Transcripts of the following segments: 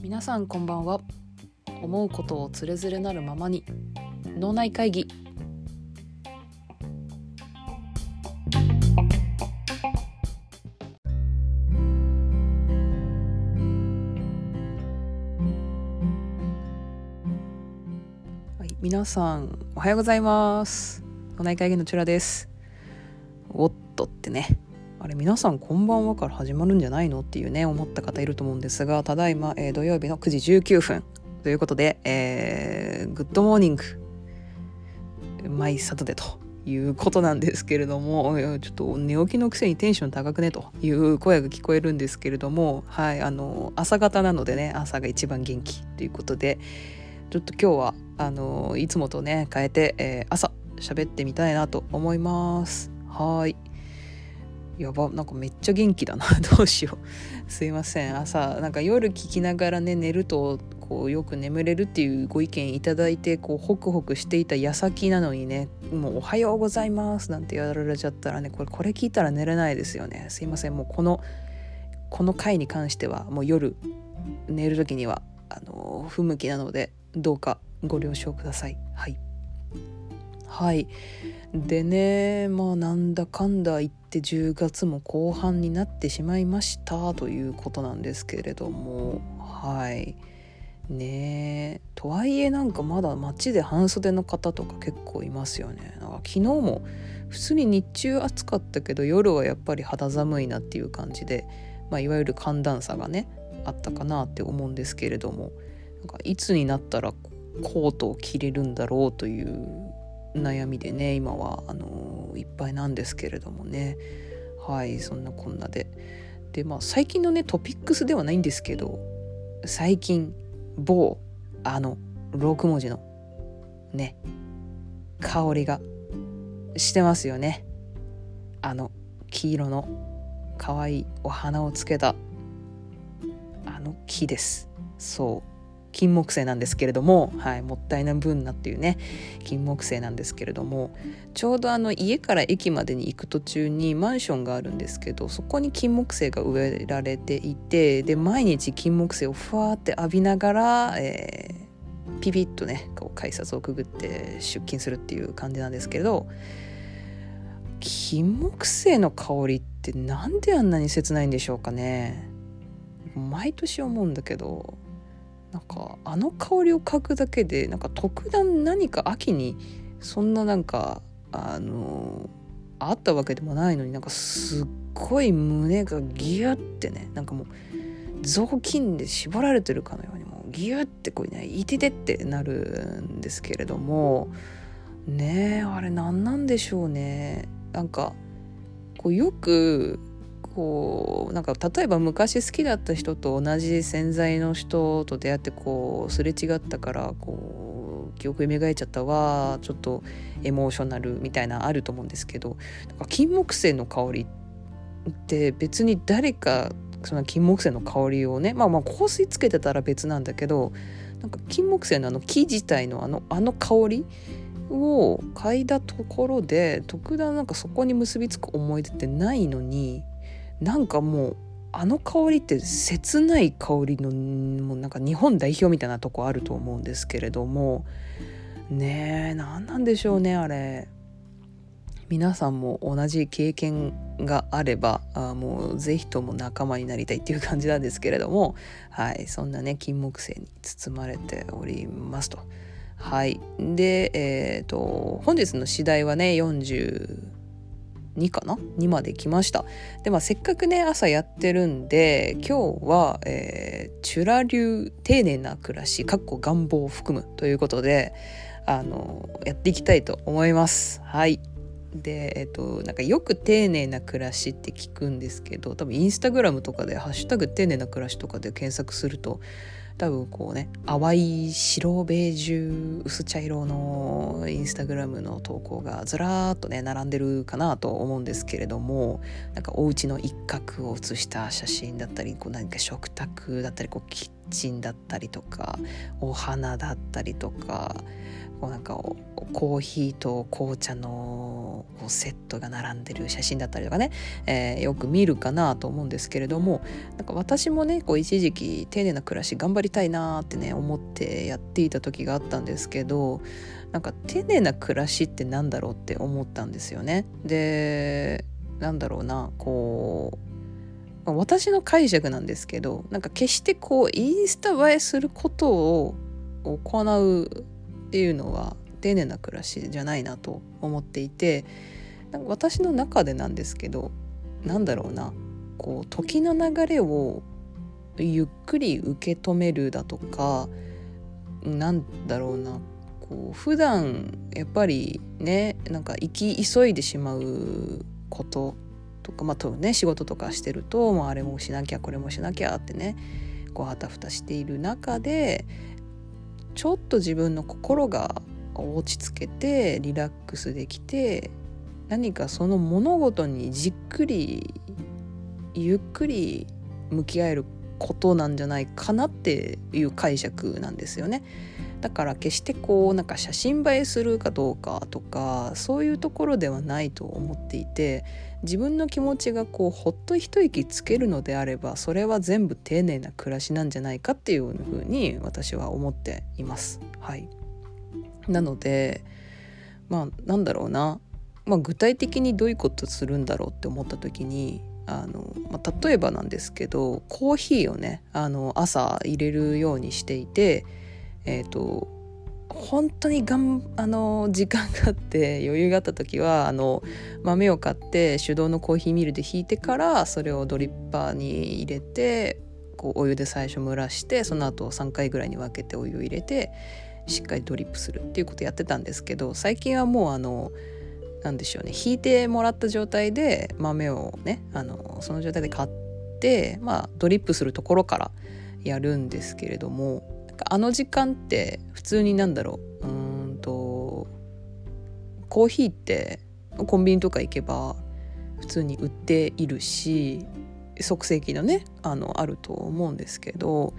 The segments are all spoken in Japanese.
皆さんこんばんは。思うことをつれづれなるままに脳内会議。はい、皆さんおはようございます。脳内会議のチュラです。おっとってね。あれ皆さんこんばんはから始まるんじゃないの？っていうね思った方いると思うんですがただいま、えー土曜日の9時19分ということで、えー Good morning my Saturday ということなんですけれどもちょっと寝起きのくせにテンション高くねという声が聞こえるんですけれどもはいあの朝方なのでね朝が一番元気ということでちょっと今日はあのいつもとね変えて、えー朝喋ってみたいなと思います。はい。やばなんかめっちゃ元気だな。どうしよう。すいません。朝なんか夜聞きながらね寝るとこうよく眠れるっていうご意見いただいてこうホクホクしていた矢先なのにねもう「おはようございます」なんてやられちゃったらねこれこれ聞いたら寝れないですよね。すいません。もうこのこの回に関してはもう夜寝る時にはあの不向きなのでどうかご了承ください。はい。はい。でねまあなんだかんだ言って10月も後半になってしまいましたということなんですけれどもはい。ねえとはいえなんかまだ街で半袖の方とか結構いますよね。なんか昨日も普通に日中暑かったけど夜はやっぱり肌寒いなっていう感じで、まあ、いわゆる寒暖差がねあったかなって思うんですけれどもなんかいつになったらコートを着れるんだろうという悩みでね今はあのいっぱいなんですけれどもね。はいそんなこんなで。でまあ最近のねトピックスではないんですけど最近某あの6文字のね香りがしてますよね。あの黄色の可愛いお花をつけたあの木です。そう。金木犀なんですけれども、はい、もったいな分なっていうね金木犀なんですけれどもちょうどあの家から駅までに行く途中にマンションがあるんですけどそこに金木犀が植えられていてで毎日金木犀をふわーって浴びながら、えーピピッとねこう改札をくぐって出勤するっていう感じなんですけれど金木犀の香りってなんであんなに切ないんでしょうかね。毎年思うんだけど。なんかあの香りを嗅ぐだけでなんか特段何か秋にそんななんかあのあったわけでもないのになんかすっごい胸がギュッてねなんかもう雑巾で絞られてるかのようにもうギュッてこうねいててってなるんですけれどもねえあれ何なんでしょうね。なんかこうよくこうなんか例えば昔好きだった人と同じ潜在の人と出会ってこうすれ違ったからこう記憶蘇っちゃったわちょっとエモーショナルみたいなあると思うんですけどなんか金木犀の香りって別に誰かその金木犀の香りをねまあまあ香水つけてたら別なんだけどなんか金木犀のあの木自体のあのあの香りを嗅いだところで特段なんかそこに結びつく思い出ってないのになんかもうあの香りって切ない香りのもうなんか日本代表みたいなとこあると思うんですけれども。ねえ何なんでしょうねあれ。皆さんも同じ経験があればあもうぜひとも仲間になりたいっていう感じなんですけれども。はいそんなね金木犀に包まれておりますと。はい。でえっ、と本日の次第はね40 2かな？2まで来ました。でまあせっかくね朝やってるんで今日は、えー、チュラ流丁寧な暮らしかっこ願望を含むということであのやっていきたいと思います。はい。でえっ、となんかよく丁寧な暮らしって聞くんですけど多分インスタグラムとかで「ハッシュタグ丁寧な暮らし」とかで検索すると多分こうね淡い白ベージュ薄茶色のインスタグラムの投稿がずらーっとね並んでるかなと思うんですけれどもなんかお家の一角を写した写真だったりこう何か食卓だったりこうキッチンだったりとかお花だったりとかこうなんかコーヒーと紅茶のこうセットが並んでる写真だったりとかね、えー、よく見るかなと思うんですけれどもなんか私もねこう一時期丁寧な暮らし頑張りたいなってね思ってやっていた時があったんですけどなんか丁寧な暮らしってなんだろうって思ったんですよね。でなんだろうなこう私の解釈なんですけどなんか決してこうインスタ映えすることを行うっていうのは丁寧な暮らしじゃないなと思っていてなんか私の中でなんですけどなんだろうなこう時の流れをゆっくり受け止めるだとかなんだろうなこう普段やっぱりねなんか生き急いでしまうこととかまあとね仕事とかしてると、まあ、あれもしなきゃこれもしなきゃってねこうあたふたしている中でちょっと自分の心が落ち着けてリラックスできて何かその物事にじっくりゆっくり向き合えることなんじゃないかなっていう解釈なんですよね。だから決してこうなんか写真映えするかどうかとかそういうところではないと思っていて自分の気持ちがこうほっと一息つけるのであればそれは全部丁寧な暮らしなんじゃないかっていうふうに私は思っています。はい、なのでまあなんだろうな、まあ、具体的にどういうことするんだろうって思った時にあの、まあ、例えばなんですけどコーヒーをねあの朝入れるようにしていてえっ、ー、と本当にがんあの時間があって余裕があった時はあの豆を買って手動のコーヒーミルでひいてからそれをドリッパーに入れてこうお湯で最初蒸らしてその後3回ぐらいに分けてお湯を入れてしっかりドリップするっていうことやってたんですけど最近はもうあのなんでしょうね引いてもらった状態で豆をねあのその状態で買ってまあドリップするところからやるんですけれどもあの時間って普通になんだろう。うんとコーヒーってコンビニとか行けば普通に売っているし即席のねあのあると思うんですけど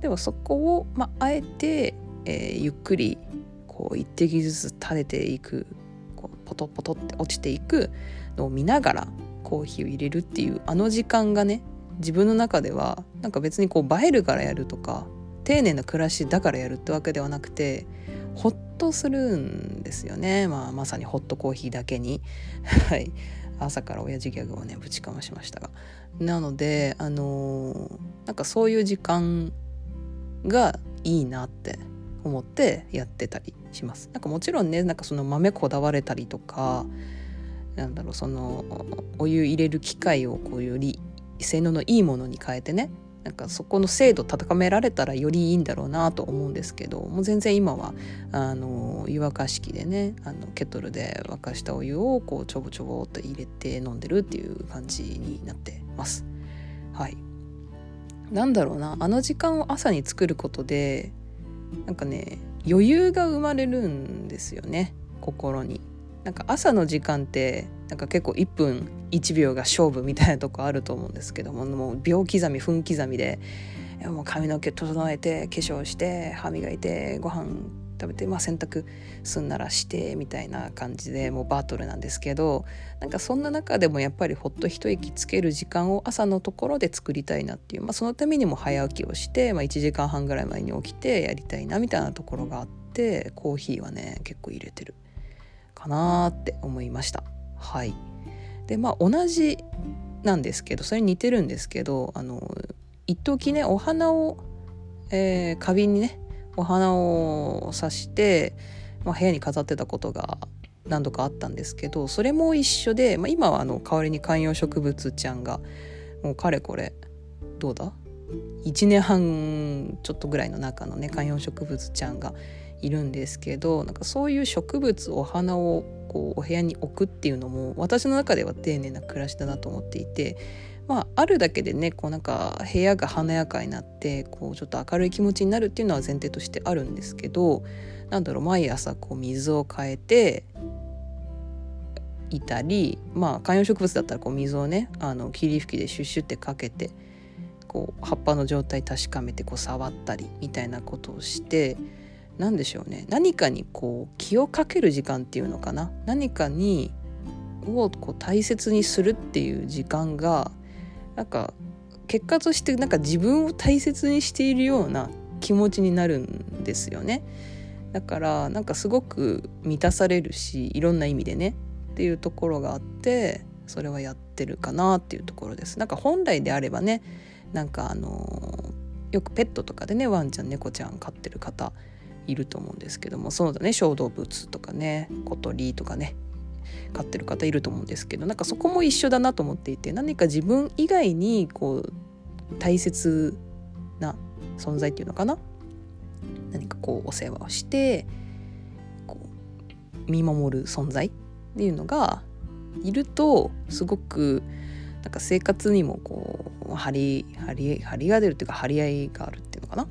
でもそこを、まあ、あえて、えー、ゆっくりこう一滴ずつ垂れていくこうポトポトって落ちていくのを見ながらコーヒーを入れるっていうあの時間がね自分の中ではなんか別にこう映えるからやるとか丁寧な暮らしだからやるってわけではなくてほっとするんですよね、まあ、まさにホットコーヒーだけに。はい。朝から親父ギャグをねぶちかましましたが。なのであのー、なんかそういう時間がいいなって思ってやってたりします。なんかもちろんねなんかその豆こだわれたりとかなんだろうそのお湯入れる機械をこうより性能のいいものに変えてねなんかそこの精度高められたらよりいいんだろうなと思うんですけどもう全然今はあの湯沸かし器でねあのケトルで沸かしたお湯をこうちょぼちょぼっと入れて飲んでるっていう感じになってます。はいなんだろうなあの時間を朝に作ることでなんかね余裕が生まれるんですよね心に。なんか朝の時間ってなんか結構1分1秒が勝負みたいなとこあると思うんですけどももう秒刻み分刻みでもう髪の毛整えて化粧して歯磨いてご飯食べて、まあ、洗濯すんならしてみたいな感じでもうバトルなんですけどなんかそんな中でもやっぱりほっと一息つける時間を朝のところで作りたいなっていう、まあ、そのためにも早起きをして、まあ、1時間半ぐらい前に起きてやりたいなみたいなところがあってコーヒーはね結構入れてる。かなって思いました。はいでまあ同じなんですけどそれに似てるんですけどあの一時ねお花を、えー、花瓶にねお花を挿して、まあ、部屋に飾ってたことが何度かあったんですけどそれも一緒で、まあ、今はあの代わりに観葉植物ちゃんがもうかれこれどうだ？1年半ちょっとぐらいの中のね観葉植物ちゃんがいるんですけどなんかそういう植物お花をこうお部屋に置くっていうのも私の中では丁寧な暮らしだなと思っていてまああるだけでねこうなんか部屋が華やかになってこうちょっと明るい気持ちになるっていうのは前提としてあるんですけどなんだろう毎朝こう水を変えていたりまあ観葉植物だったらこう水をねあの霧吹きでシュッシュってかけてこう葉っぱの状態確かめてこう触ったりみたいなことをして何でしょうね何かにこう気をかける時間っていうのかな何かにをこう大切にするっていう時間がなんか結果としてなんか自分を大切にしているような気持ちになるんですよね。だからなんかすごく満たされるしいろんな意味でねっていうところがあってそれはやってるかなっていうところです。なんか本来であればねなんかあのよくペットとかでねワンちゃん猫ちゃん飼ってる方いると思うんですけどもそうだね小動物とかね小鳥とかね飼ってる方いると思うんですけどなんかそこも一緒だなと思っていて何か自分以外にこう大切な存在っていうのかな？何かこうお世話をしてこう見守る存在っていうのがいるとすごくなんか生活にもこう張り張り張りが出るっていうか張り合いがあるかな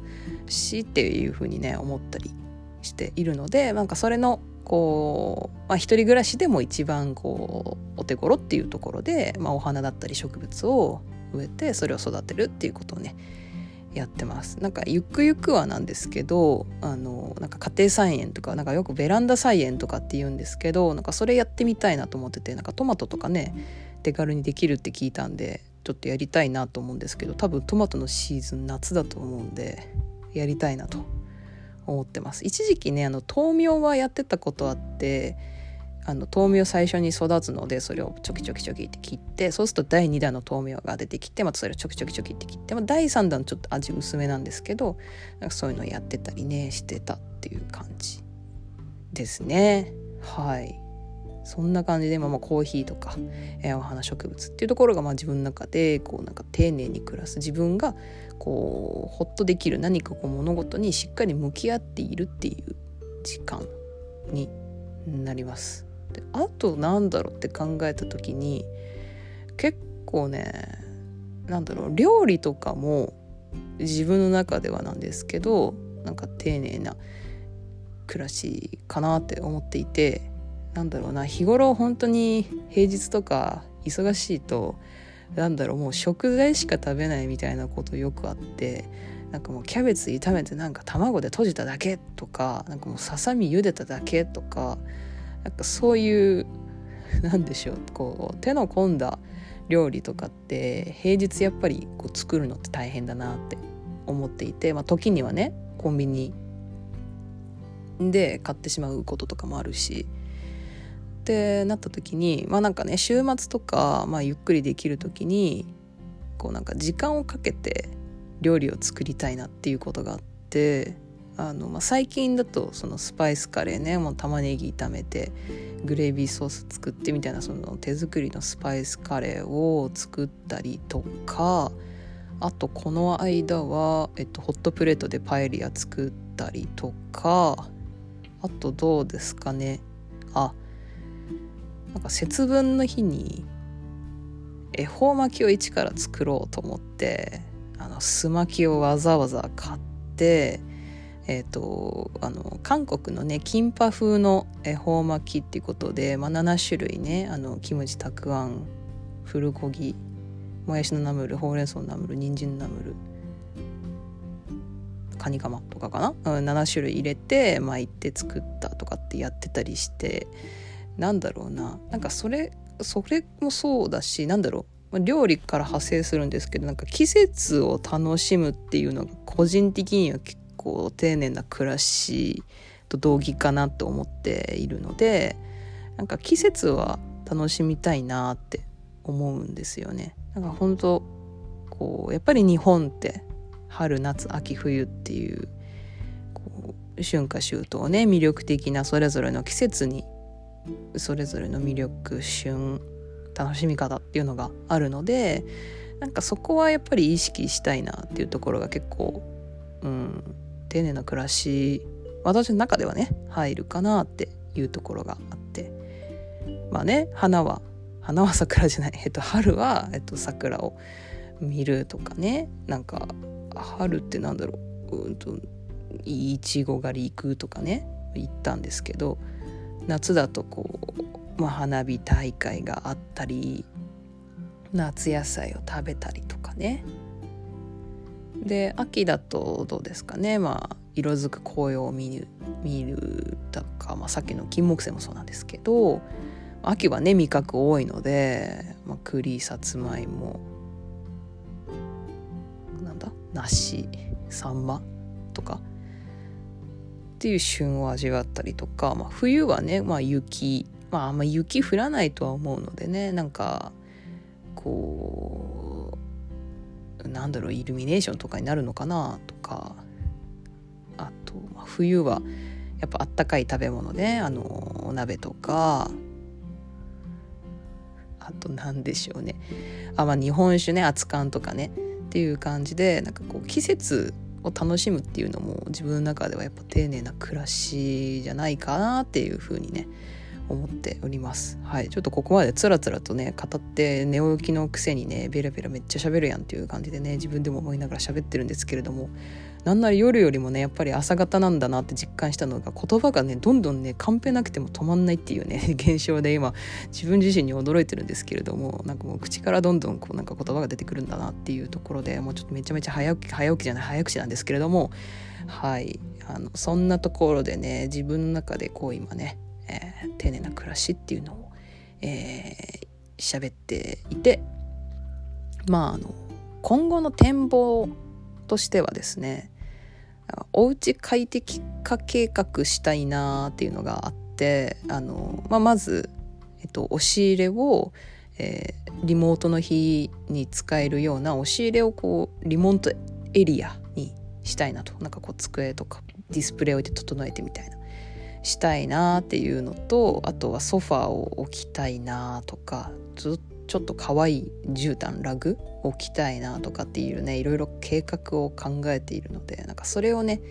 しっていうふうにね思ったりしているのでなんかそれのこう、まあ、一人暮らしでも一番こうお手頃っていうところで、まあ、お花だったり植物を植えてそれを育てるっていうことをねやってます。なんかゆくゆくはなんですけどあのなんか家庭菜園とかなんかよくベランダ菜園とかって言うんですけどなんかそれやってみたいなと思っててなんかトマトとかね手軽にできるって聞いたんでちょっとやりたいなと思うんですけど多分トマトのシーズン夏だと思うんでやりたいなと思ってます。一時期ねあの豆苗はやってたことあってあの豆苗最初に育つのでそれをチョキチョキチョキって切ってそうすると第2弾の豆苗が出てきてまたそれをチョキチョキチョキって切って、まあ、第3弾ちょっと味薄めなんですけどなんかそういうのやってたりねしてたっていう感じですね。はい。そんな感じで、まあ、まあコーヒーとか、えー、お花植物っていうところがまあ自分の中でこうなんか丁寧に暮らす自分がこうほっとできる何かこう物事にしっかり向き合っているっていう時間になります。であとなんだろうって考えた時に結構ねなんだろう料理とかも自分の中ではなんですけどなんか丁寧な暮らしかなって思っていてなんだろうな日頃本当に平日とか忙しいとなんだろうもう食材しか食べないみたいなことよくあってなんかもうキャベツ炒めてなんか卵で閉じただけとかなんかもうささみ茹でただけとかなんかそういうなんでしょうこう手の込んだ料理とかって平日やっぱりこう作るのって大変だなって思っていて、まあ、時にはねコンビニで買ってしまうこととかもあるしってなった時にまあなんかね週末とか、まあ、ゆっくりできる時にこうなんか時間をかけて料理を作りたいなっていうことがあってあの、まあ、最近だとそのスパイスカレーねもう玉ねぎ炒めてグレービーソース作ってみたいなその手作りのスパイスカレーを作ったりとかあとこの間は、えっと、ホットプレートでパエリア作ったりとかあとどうですかね。あなんか節分の日に恵方巻きを一から作ろうと思ってあの酢巻きをわざわざ買ってえーと、あの韓国のねキンパ風の恵方巻きっていうことで、まあ、7種類ねあのキムチたくあんプルコギもやしのナムルほうれん草のナムル人参のナムルカニカマとかかな、うん、7種類入れて巻いて作ったとかってやってたりしてなんだろうななんかそれそれもそうだしなんだろう料理から派生するんですけどなんか季節を楽しむっていうのが個人的には結構丁寧な暮らしと同義かなと思っているのでなんか季節は楽しみたいなって思うんですよね。なんか本当こうやっぱり日本って春夏秋冬っていうこう春夏秋冬ね魅力的なそれぞれの季節にそれぞれの魅力旬楽しみ方っていうのがあるのでなんかそこはやっぱり意識したいなっていうところが結構、うん、丁寧な暮らし私の中ではね入るかなっていうところがあって。まあね花は花は桜じゃない、えっと、春は、えっと、桜を見るとかね。なんか春ってなんだろう。うんといちご狩り行くとかね。行ったんですけど夏だとこう、まあ、花火大会があったり夏野菜を食べたりとかね。で秋だとどうですかね。まあ色づく紅葉を見る見るとか、まあ、さっきの金木犀もそうなんですけど秋はね味覚多いので、まあ、栗さつまいもなんだ？梨サンマとか。っていう旬を味わったりとか、まあ、冬はね、まあ、雪まああんま雪降らないとは思うのでねなんかこうなんだろうイルミネーションとかになるのかなとかあと、まあ、冬はやっぱあったかい食べ物ねあのお鍋とかあと何でしょうね。あ、まあ、日本酒ね熱燗とかねっていう感じでなんかこう季節を楽しむっていうのも自分の中ではやっぱ丁寧な暮らしじゃないかなっていうふうにね思っております。はい、ちょっとここまでつらつらとね語って寝起きのくせにねベラベラめっちゃ喋るやんっていう感じでね自分でも思いながら喋ってるんですけれどもなんなら夜よりもねやっぱり朝方なんだなって実感したのが言葉がねどんどんねカンペなくても止まんないっていうね 現象で今自分自身に驚いてるんですけれどもなんかもう口からどんどんこうなんか言葉が出てくるんだなっていうところでもうちょっとめちゃめちゃ早起き早起きじゃない早口なんですけれどもはい。あのそんなところでね自分の中でこう今ね、えー、丁寧な暮らしっていうのをえー、喋っていてまああの今後の展望としてはですねおうち快適化計画したいなっていうのがあってあの、まあ、まず、えっと、押し入れを、えー、リモートの日に使えるような押し入れをこうリモートエリアにしたいなと。なんかこう机とかディスプレイ置いて整えてみたいな。したいなっていうのとあとはソファーを置きたいなとかずっちょっと可愛い絨毯ラグ置きたいなとかっていうねいろいろ計画を考えているのでなんかそれをね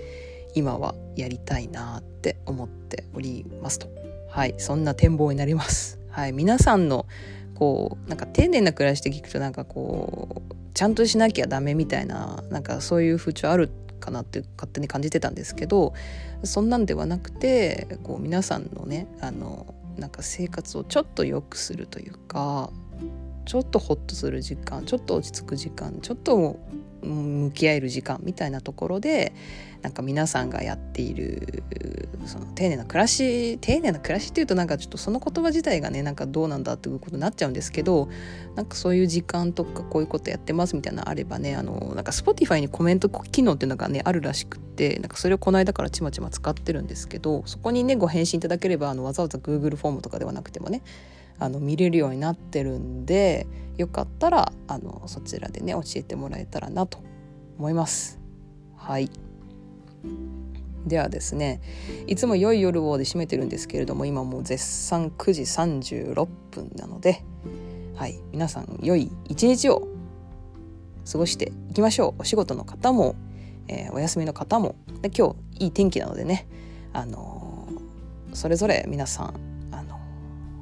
今はやりたいなって思っておりますと。はいそんな展望になります。はい皆さんのこうなんか丁寧な暮らしで聞くとなんかこうちゃんとしなきゃダメみたいななんかそういう風潮あるかなって勝手に感じてたんですけどそんなんではなくてこう皆さんのねあのなんか生活をちょっと良くするというかちょっとホッとする時間ちょっと落ち着く時間ちょっと向き合える時間みたいなところでなんか皆さんがやっているその丁寧な暮らし丁寧な暮らしっていうとなんかちょっとその言葉自体がねなんかどうなんだっていうことになっちゃうんですけどなんかそういう時間とかこういうことやってますみたいなのあればねあのなんか Spotify にコメント機能っていうのがねあるらしくってなんかそれをこの間からちまちま使ってるんですけどそこにねご返信いただければあのわざわざ Google フォームとかではなくてもねあの見れるようになってるんでよかったらあのそちらでね教えてもらえたらなと思います。はい。ではですねいつも良い夜をで締めてるんですけれども今もう絶賛9時36分なのではい。皆さん良い一日を過ごしていきましょう。お仕事の方も、えー、お休みの方も。で今日いい天気なのでねあのー、それぞれ皆さん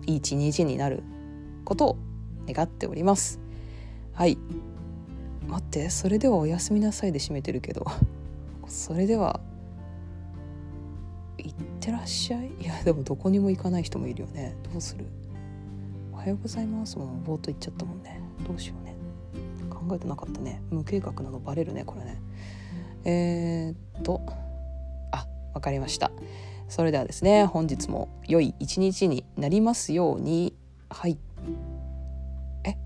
いい一日になることを願っております。はい。待ってそれではおやすみなさいで締めてるけど。それではいってらっしゃい？いやでもどこにも行かない人もいるよね。どうする？おはようございます。もう冒頭言っちゃったもんね。どうしようね。考えてなかったね。無計画なのバレるねこれね。えー、っとあわかりました。それではですね本日も良い一日になりますように。はい。え？待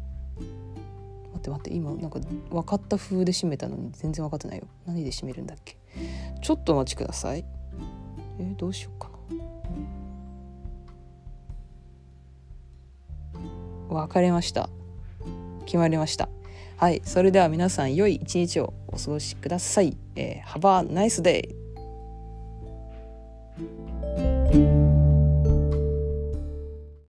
って待って今なんか分かった風で締めたのに全然分かってないよ。何で締めるんだっけ？ちょっとお待ちください。えー、どうしようかな。分かりました。決まりました。はい。それでは皆さん良い一日をお過ごしください、えー、Have a nice day!